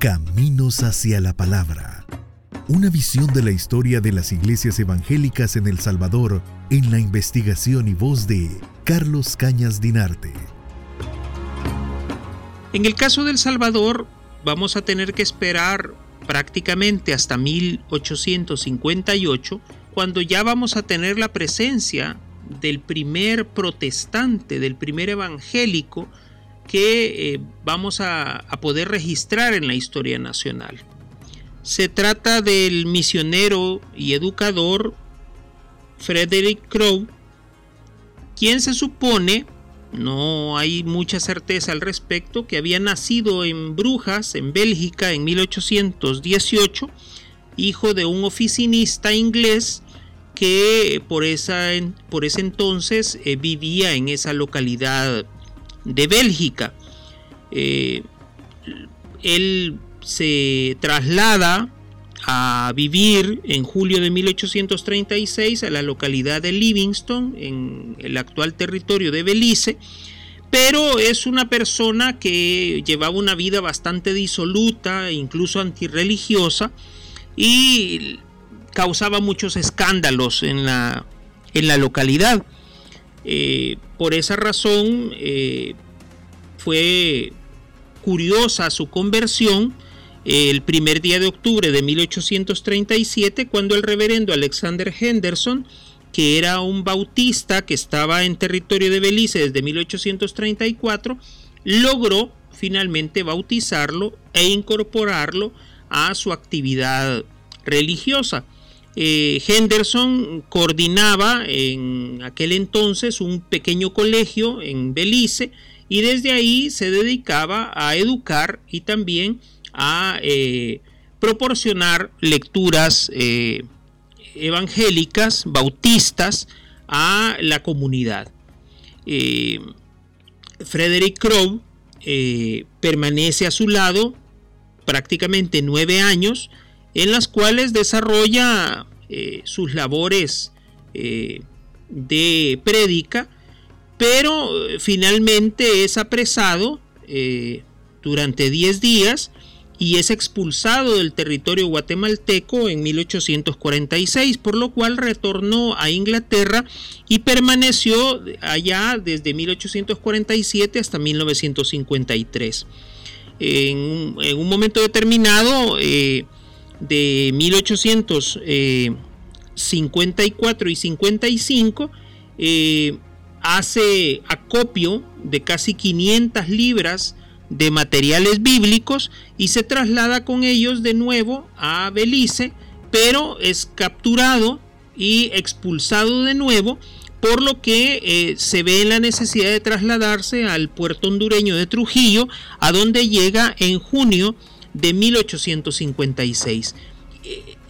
Caminos hacia la Palabra. Una visión de la historia de las iglesias evangélicas en El Salvador en la investigación y voz de Carlos Cañas Dinarte. En el caso del Salvador, vamos a tener que esperar prácticamente hasta 1858, cuando ya vamos a tener la presencia del primer protestante, del primer evangélico que eh, vamos a, poder registrar en la historia nacional. Se trata del misionero y educador Frederick Crow, quien se supone, no hay mucha certeza al respecto, que había nacido en Brujas, en Bélgica, en 1818, hijo de un oficinista inglés que por, esa, por ese entonces eh, vivía en esa localidad de Bélgica. Eh, él se traslada a vivir en julio de 1836 a la localidad de Livingston, en el actual territorio de Belice, pero es una persona que llevaba una vida bastante disoluta, incluso antirreligiosa, y causaba muchos escándalos en la, en la localidad. Eh, por esa razón eh, fue curiosa su conversión el primer día de octubre de 1837 cuando el reverendo Alexander Henderson, que era un bautista que estaba en territorio de Belice desde 1834, logró finalmente bautizarlo e incorporarlo a su actividad religiosa. Eh, Henderson coordinaba en aquel entonces un pequeño colegio en Belice y desde ahí se dedicaba a educar y también a eh, proporcionar lecturas eh, evangélicas, bautistas a la comunidad. Frederick Crow permanece a su lado prácticamente nueve años en las cuales desarrolla eh, sus labores eh, de prédica, pero eh, finalmente es apresado durante 10 días y es expulsado del territorio guatemalteco en 1846, por lo cual retornó a Inglaterra y permaneció allá desde 1847 hasta 1953. En, un momento determinado, de 1854 y 55 eh, hace acopio de casi 500 libras de materiales bíblicos y se traslada con ellos de nuevo a Belice, pero es capturado y expulsado de nuevo, por lo que eh, se ve la necesidad de trasladarse al puerto hondureño de Trujillo, a donde llega en junio de 1856.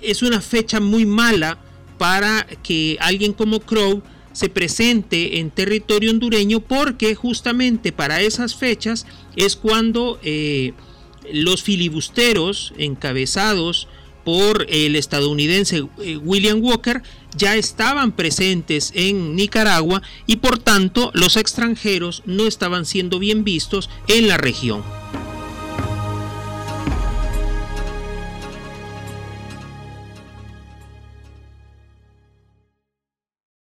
Es una fecha muy mala para que alguien como Crow se presente en territorio hondureño porque justamente para esas fechas es cuando eh, los filibusteros encabezados por el estadounidense eh, William Walker ya estaban presentes en Nicaragua y por tanto los extranjeros no estaban siendo bien vistos en la región.